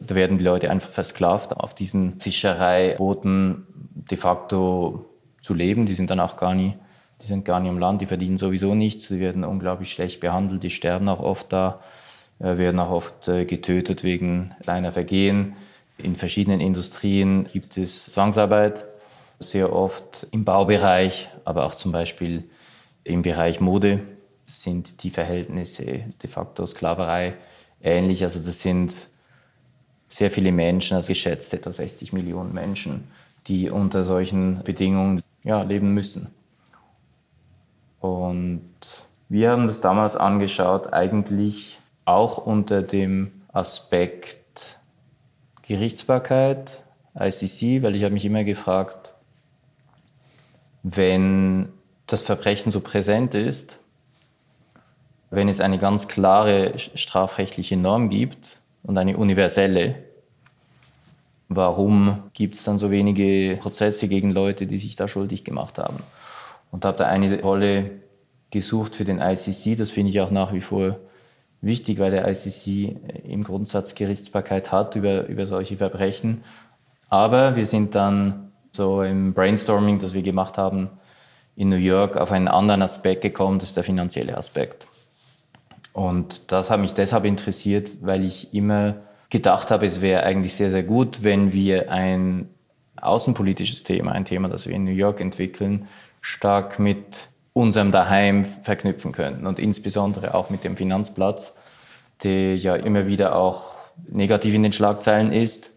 Da werden die Leute einfach versklavt, auf diesen Fischereibooten de facto zu leben. Die sind dann auch gar nie, die sind gar nicht im Land, die verdienen sowieso nichts, die werden unglaublich schlecht behandelt, die sterben auch oft da, werden auch oft äh, getötet wegen kleiner Vergehen. In verschiedenen Industrien gibt es Zwangsarbeit, sehr oft im Baubereich, aber auch zum Beispiel im Bereich Mode sind die Verhältnisse de facto Sklaverei ähnlich. Also das sind sehr viele Menschen, also geschätzt etwa 60 Millionen Menschen, die unter solchen Bedingungen ja, leben müssen. Und wir haben das damals angeschaut, eigentlich auch unter dem Aspekt Gerichtsbarkeit, ICC, weil ich habe mich immer gefragt, wenn das Verbrechen so präsent ist, wenn es eine ganz klare strafrechtliche Norm gibt und eine universelle, warum gibt es dann so wenige Prozesse gegen Leute, die sich da schuldig gemacht haben? Und habe da eine Rolle gesucht für den ICC. Das finde ich auch nach wie vor wichtig, weil der ICC im Grundsatz Gerichtsbarkeit hat über, über solche Verbrechen. Aber wir sind dann so im Brainstorming, das wir gemacht haben in New York, auf einen anderen Aspekt gekommen, das ist der finanzielle Aspekt. Und das hat mich deshalb interessiert, weil ich immer gedacht habe, es wäre eigentlich sehr, sehr gut, wenn wir ein außenpolitisches Thema, ein Thema, das wir in New York entwickeln, stark mit unserem Daheim verknüpfen könnten und insbesondere auch mit dem Finanzplatz, der ja immer wieder auch negativ in den Schlagzeilen ist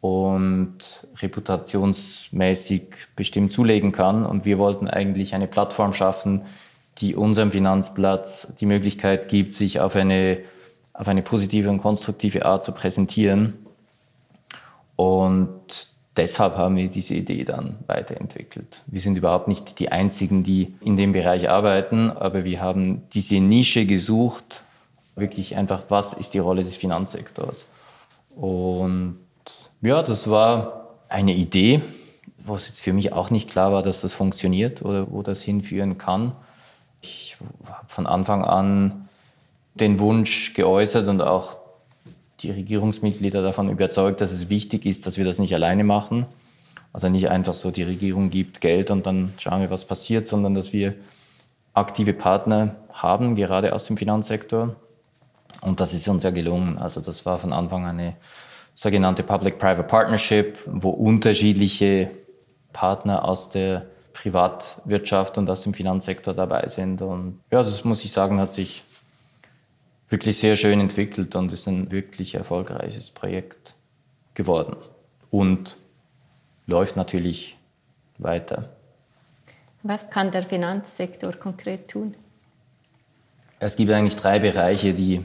und reputationsmäßig bestimmt zulegen kann. Und wir wollten eigentlich eine Plattform schaffen, die unserem Finanzplatz die Möglichkeit gibt, sich auf eine, auf eine positive und konstruktive Art zu präsentieren. Und deshalb haben wir diese Idee dann weiterentwickelt. Wir sind überhaupt nicht die Einzigen, die in dem Bereich arbeiten, aber wir haben diese Nische gesucht, wirklich einfach, was ist die Rolle des Finanzsektors. Und ja, das war eine Idee, wo es jetzt für mich auch nicht klar war, dass das funktioniert oder wo das hinführen kann. Ich habe von Anfang an den Wunsch geäußert und auch die Regierungsmitglieder davon überzeugt, dass es wichtig ist, dass wir das nicht alleine machen. Also nicht einfach so, die Regierung gibt Geld und dann schauen wir, was passiert, sondern dass wir aktive Partner haben, gerade aus dem Finanzsektor. Und das ist uns ja gelungen. Also das war von Anfang an eine sogenannte Public-Private Partnership, wo unterschiedliche Partner aus der Privatwirtschaft und aus dem Finanzsektor dabei sind. Und ja, das muss ich sagen, hat sich wirklich sehr schön entwickelt und ist ein wirklich erfolgreiches Projekt geworden. Und läuft natürlich weiter. Was kann der Finanzsektor konkret tun? Es gibt eigentlich drei Bereiche, die,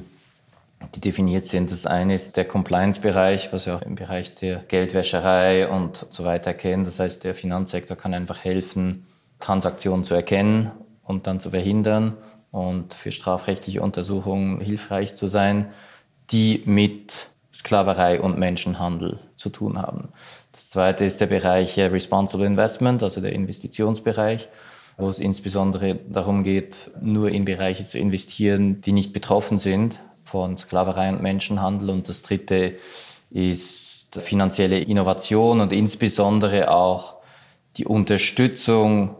die definiert sind. Das eine ist der Compliance-Bereich, was wir auch im Bereich der Geldwäscherei und so weiter kennen. Das heißt, der Finanzsektor kann einfach helfen, Transaktionen zu erkennen und dann zu verhindern und für strafrechtliche Untersuchungen hilfreich zu sein, die mit Sklaverei und Menschenhandel zu tun haben. Das zweite ist der Bereich Responsible Investment, also der Investitionsbereich, wo es insbesondere darum geht, nur in Bereiche zu investieren, die nicht betroffen sind von Sklaverei und Menschenhandel. Und das dritte ist finanzielle Innovation und insbesondere auch die Unterstützung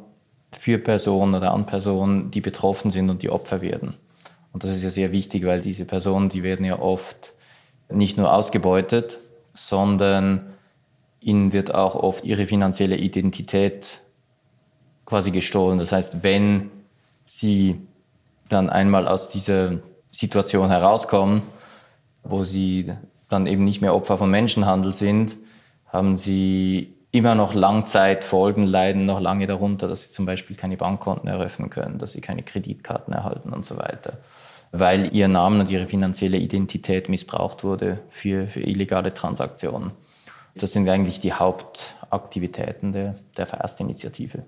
für Personen oder an Personen, die betroffen sind und die Opfer werden. Und das ist ja sehr wichtig, weil diese Personen, die werden ja oft nicht nur ausgebeutet, sondern ihnen wird auch oft ihre finanzielle Identität quasi gestohlen. Das heißt, wenn sie dann einmal aus dieser Situation herauskommen, wo sie dann eben nicht mehr Opfer von Menschenhandel sind, haben sie immer noch Langzeitfolgen leiden noch lange darunter, dass sie zum Beispiel keine Bankkonten eröffnen können, dass sie keine Kreditkarten erhalten und so weiter, weil ihr Name und ihre finanzielle Identität missbraucht wurde für, für illegale Transaktionen. Das sind eigentlich die Hauptaktivitäten der, der Verstinitiative.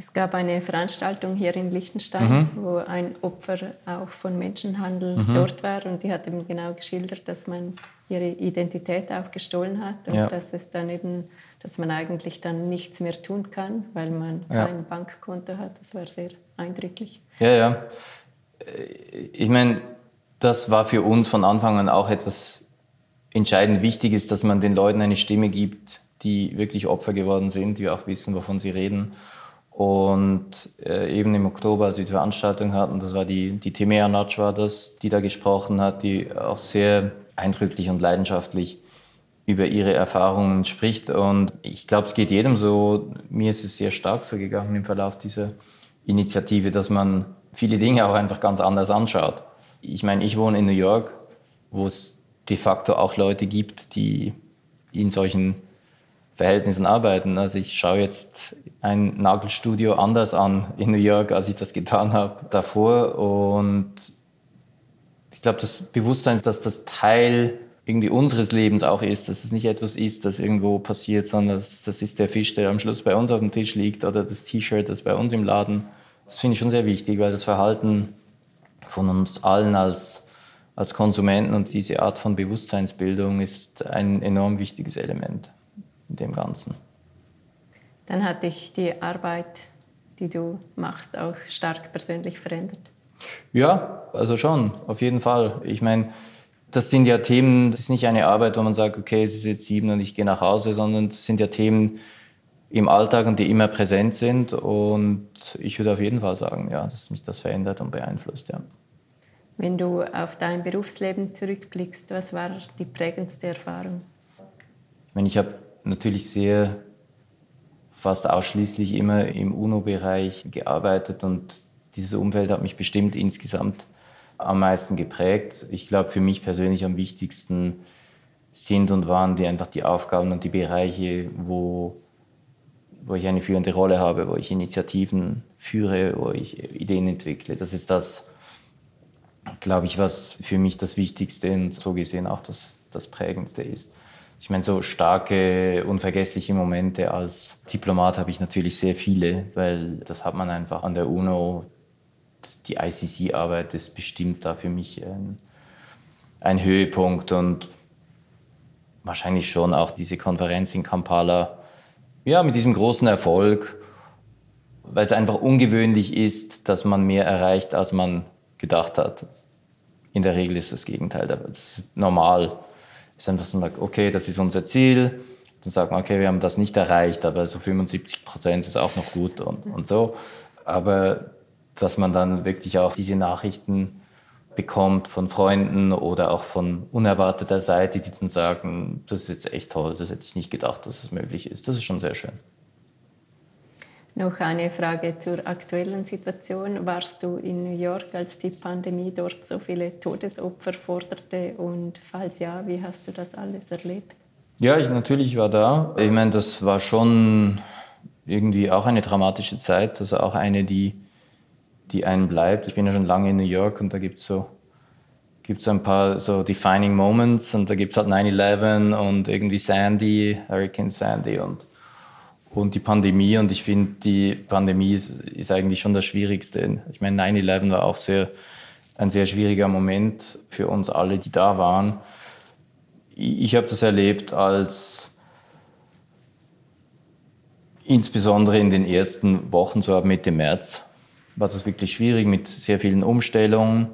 Es gab eine Veranstaltung hier in Liechtenstein, mhm. wo ein Opfer auch von Menschenhandel mhm. dort war und die hat eben genau geschildert, dass man ihre Identität auch gestohlen hat und ja. dass es dann eben, dass man eigentlich dann nichts mehr tun kann, weil man ja. kein Bankkonto hat. Das war sehr eindrücklich. Ja, ja. Ich meine, das war für uns von Anfang an auch etwas entscheidend Wichtiges, dass man den Leuten eine Stimme gibt, die wirklich Opfer geworden sind, die auch wissen, wovon sie reden. Und äh, eben im Oktober, als wir die Veranstaltung hatten, das war die, die Timea Natsch war das, die da gesprochen hat, die auch sehr eindrücklich und leidenschaftlich über ihre Erfahrungen spricht. Und ich glaube, es geht jedem so. Mir ist es sehr stark so gegangen im Verlauf dieser Initiative, dass man viele Dinge auch einfach ganz anders anschaut. Ich meine, ich wohne in New York, wo es de facto auch Leute gibt, die in solchen Verhältnissen arbeiten. Also ich schaue jetzt ein Nagelstudio anders an in New York, als ich das getan habe davor. Und ich glaube, das Bewusstsein, dass das Teil irgendwie unseres Lebens auch ist, dass es nicht etwas ist, das irgendwo passiert, sondern das, das ist der Fisch, der am Schluss bei uns auf dem Tisch liegt oder das T-Shirt, das bei uns im Laden. Das finde ich schon sehr wichtig, weil das Verhalten von uns allen als, als Konsumenten und diese Art von Bewusstseinsbildung ist ein enorm wichtiges Element dem Ganzen. Dann hat dich die Arbeit, die du machst, auch stark persönlich verändert? Ja, also schon, auf jeden Fall. Ich meine, das sind ja Themen, das ist nicht eine Arbeit, wo man sagt, okay, es ist jetzt sieben und ich gehe nach Hause, sondern das sind ja Themen im Alltag und die immer präsent sind. Und ich würde auf jeden Fall sagen, ja, dass mich das verändert und beeinflusst. Ja. Wenn du auf dein Berufsleben zurückblickst, was war die prägendste Erfahrung? Ich meine, ich habe natürlich sehr fast ausschließlich immer im UNO-Bereich gearbeitet und dieses Umfeld hat mich bestimmt insgesamt am meisten geprägt. Ich glaube, für mich persönlich am wichtigsten sind und waren die einfach die Aufgaben und die Bereiche, wo, wo ich eine führende Rolle habe, wo ich Initiativen führe, wo ich Ideen entwickle. Das ist das, glaube ich, was für mich das Wichtigste und so gesehen auch das, das Prägendste ist. Ich meine, so starke, unvergessliche Momente als Diplomat habe ich natürlich sehr viele, weil das hat man einfach an der UNO. Die ICC-Arbeit ist bestimmt da für mich ein, ein Höhepunkt und wahrscheinlich schon auch diese Konferenz in Kampala. Ja, mit diesem großen Erfolg, weil es einfach ungewöhnlich ist, dass man mehr erreicht, als man gedacht hat. In der Regel ist das Gegenteil. Das ist normal ist einfach so, okay, das ist unser Ziel. Dann sagt man, okay, wir haben das nicht erreicht, aber so 75 Prozent ist auch noch gut und, und so. Aber dass man dann wirklich auch diese Nachrichten bekommt von Freunden oder auch von unerwarteter Seite, die dann sagen, das ist jetzt echt toll, das hätte ich nicht gedacht, dass es möglich ist. Das ist schon sehr schön. Noch eine Frage zur aktuellen Situation. Warst du in New York, als die Pandemie dort so viele Todesopfer forderte? Und falls ja, wie hast du das alles erlebt? Ja, ich natürlich war da. Ich meine, das war schon irgendwie auch eine dramatische Zeit, also auch eine, die, die einen bleibt. Ich bin ja schon lange in New York und da gibt es so gibt ein paar so defining Moments und da gibt es halt 9-11 und irgendwie Sandy, Hurricane Sandy und und die Pandemie. Und ich finde, die Pandemie ist, ist, eigentlich schon das Schwierigste. Ich meine, 9-11 war auch sehr, ein sehr schwieriger Moment für uns alle, die da waren. Ich, ich habe das erlebt als insbesondere in den ersten Wochen, so ab Mitte März, war das wirklich schwierig mit sehr vielen Umstellungen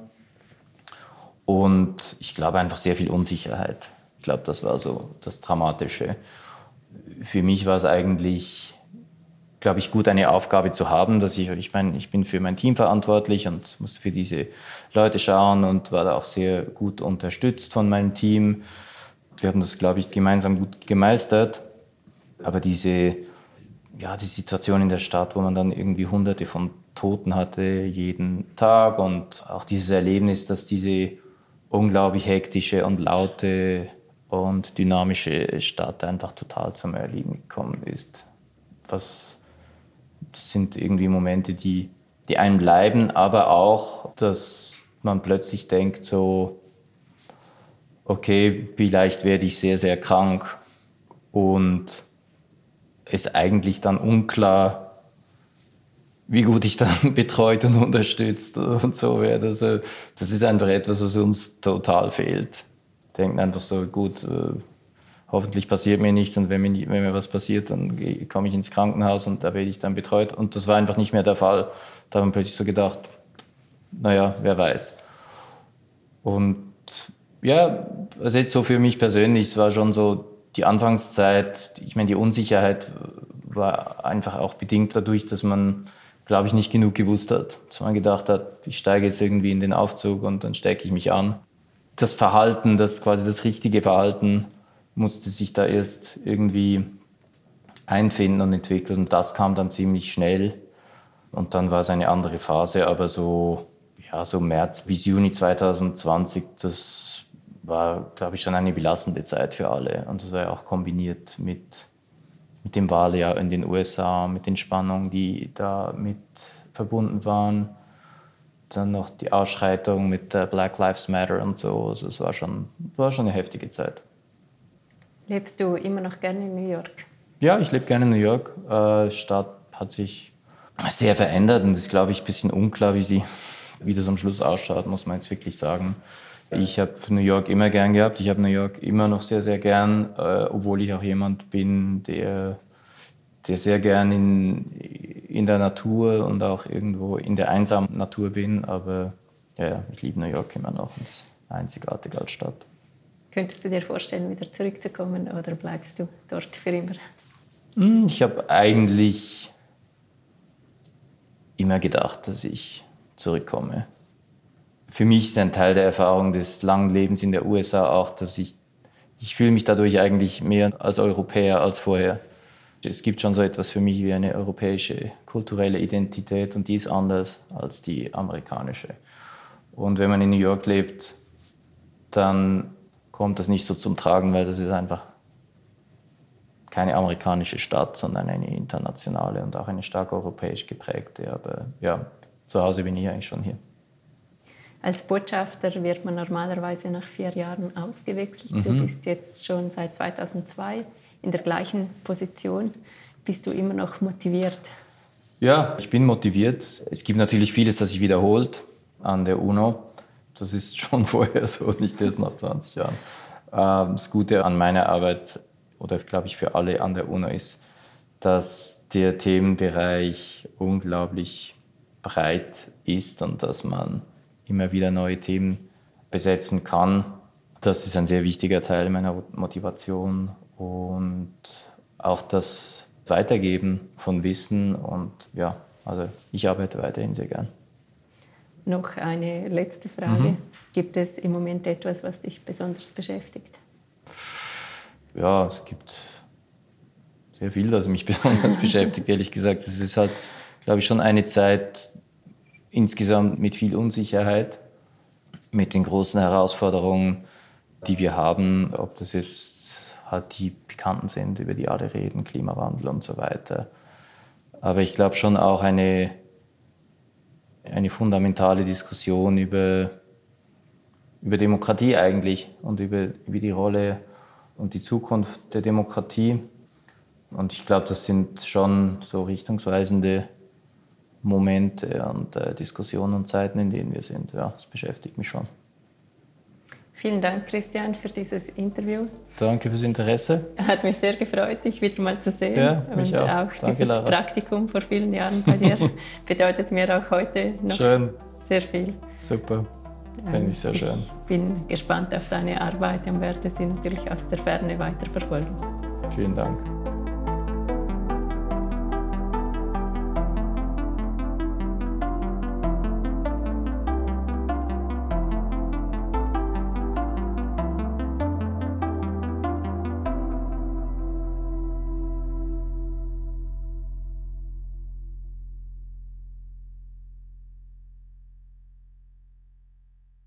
und ich glaube einfach sehr viel Unsicherheit. Ich glaube, das war so das Dramatische für mich war es eigentlich, glaube ich, gut, eine Aufgabe zu haben, dass ich, ich meine, ich bin für mein Team verantwortlich und muss für diese Leute schauen und war da auch sehr gut unterstützt von meinem Team. Wir haben das, glaube ich, gemeinsam gut gemeistert. Aber diese, ja, die Situation in der Stadt, wo man dann irgendwie hunderte von Toten hatte jeden Tag und auch dieses Erlebnis, dass diese unglaublich hektische und laute und dynamische Stadt einfach total zum Erliegen gekommen ist. Was, das sind irgendwie Momente, die, die einem bleiben, aber auch, dass man plötzlich denkt, so, okay, vielleicht werde ich sehr, sehr krank und es eigentlich dann unklar, wie gut ich dann betreut und unterstützt und so werde. Also, das ist einfach etwas, was uns total fehlt denken einfach so, gut, äh, hoffentlich passiert mir nichts und wenn mir, wenn mir was passiert, dann komme ich ins Krankenhaus und da werde ich dann betreut. Und das war einfach nicht mehr der Fall. Da haben wir plötzlich so gedacht, naja, wer weiß. Und ja, also jetzt so für mich persönlich, es war schon so die Anfangszeit, ich meine, die Unsicherheit war einfach auch bedingt dadurch, dass man, glaube ich, nicht genug gewusst hat. Dass man gedacht hat, ich steige jetzt irgendwie in den Aufzug und dann stecke ich mich an. Das Verhalten, das quasi das richtige Verhalten, musste sich da erst irgendwie einfinden und entwickeln. Und das kam dann ziemlich schnell. Und dann war es eine andere Phase, aber so, ja, so März bis Juni 2020, das war, glaube ich, schon eine belastende Zeit für alle. Und das war ja auch kombiniert mit, mit dem Wahljahr in den USA, mit den Spannungen, die da mit verbunden waren. Dann noch die Ausschreitung mit Black Lives Matter und so. Also es war schon, war schon eine heftige Zeit. Lebst du immer noch gerne in New York? Ja, ich lebe gerne in New York. Äh, die Stadt hat sich sehr verändert und es ist, glaube ich, ein bisschen unklar, wie, sie, wie das am Schluss ausschaut, muss man jetzt wirklich sagen. Ich habe New York immer gern gehabt. Ich habe New York immer noch sehr, sehr gern, äh, obwohl ich auch jemand bin, der, der sehr gern in, in der Natur und auch irgendwo in der einsamen Natur bin. Aber ja, ich liebe New York immer noch es ist einzigartig als Stadt. Könntest du dir vorstellen, wieder zurückzukommen oder bleibst du dort für immer? Hm, ich habe eigentlich immer gedacht, dass ich zurückkomme. Für mich ist ein Teil der Erfahrung des langen Lebens in der USA auch, dass ich, ich fühle mich dadurch eigentlich mehr als Europäer als vorher. Es gibt schon so etwas für mich wie eine europäische kulturelle Identität und die ist anders als die amerikanische. Und wenn man in New York lebt, dann kommt das nicht so zum Tragen, weil das ist einfach keine amerikanische Stadt, sondern eine internationale und auch eine stark europäisch geprägte. Aber ja, zu Hause bin ich eigentlich schon hier. Als Botschafter wird man normalerweise nach vier Jahren ausgewechselt. Mhm. Du bist jetzt schon seit 2002 in der gleichen Position. Bist du immer noch motiviert? Ja, ich bin motiviert. Es gibt natürlich vieles, das sich wiederholt an der UNO. Das ist schon vorher so, nicht erst nach 20 Jahren. Ähm, das Gute an meiner Arbeit oder glaube ich für alle an der UNO ist, dass der Themenbereich unglaublich breit ist und dass man immer wieder neue Themen besetzen kann. Das ist ein sehr wichtiger Teil meiner Motivation und auch das Weitergeben von Wissen und ja, also ich arbeite weiterhin sehr gern. Noch eine letzte Frage. Mhm. Gibt es im Moment etwas, was dich besonders beschäftigt? ja, es gibt sehr viel, das mich besonders beschäftigt, ehrlich gesagt. Es ist halt, glaube ich, schon eine Zeit insgesamt mit viel Unsicherheit, mit den großen Herausforderungen, die wir haben, ob das jetzt halt die Bekannten sind, über die alle reden, Klimawandel und so weiter. Aber ich glaube schon auch eine, eine fundamentale Diskussion über, über Demokratie eigentlich und über, über die Rolle und die Zukunft der Demokratie. Und ich glaube, das sind schon so richtungsweisende Momente und äh, Diskussionen und Zeiten, in denen wir sind. Ja, das beschäftigt mich schon. Vielen Dank, Christian, für dieses Interview. Danke fürs Interesse. Hat mich sehr gefreut, dich wieder mal zu sehen. Ja, mich und auch. auch Danke, dieses Lara. Praktikum vor vielen Jahren bei dir bedeutet mir auch heute noch Schön. sehr viel. Super. Finde ich sehr schön. Ich bin gespannt auf deine Arbeit und werde sie natürlich aus der Ferne weiter verfolgen. Vielen Dank.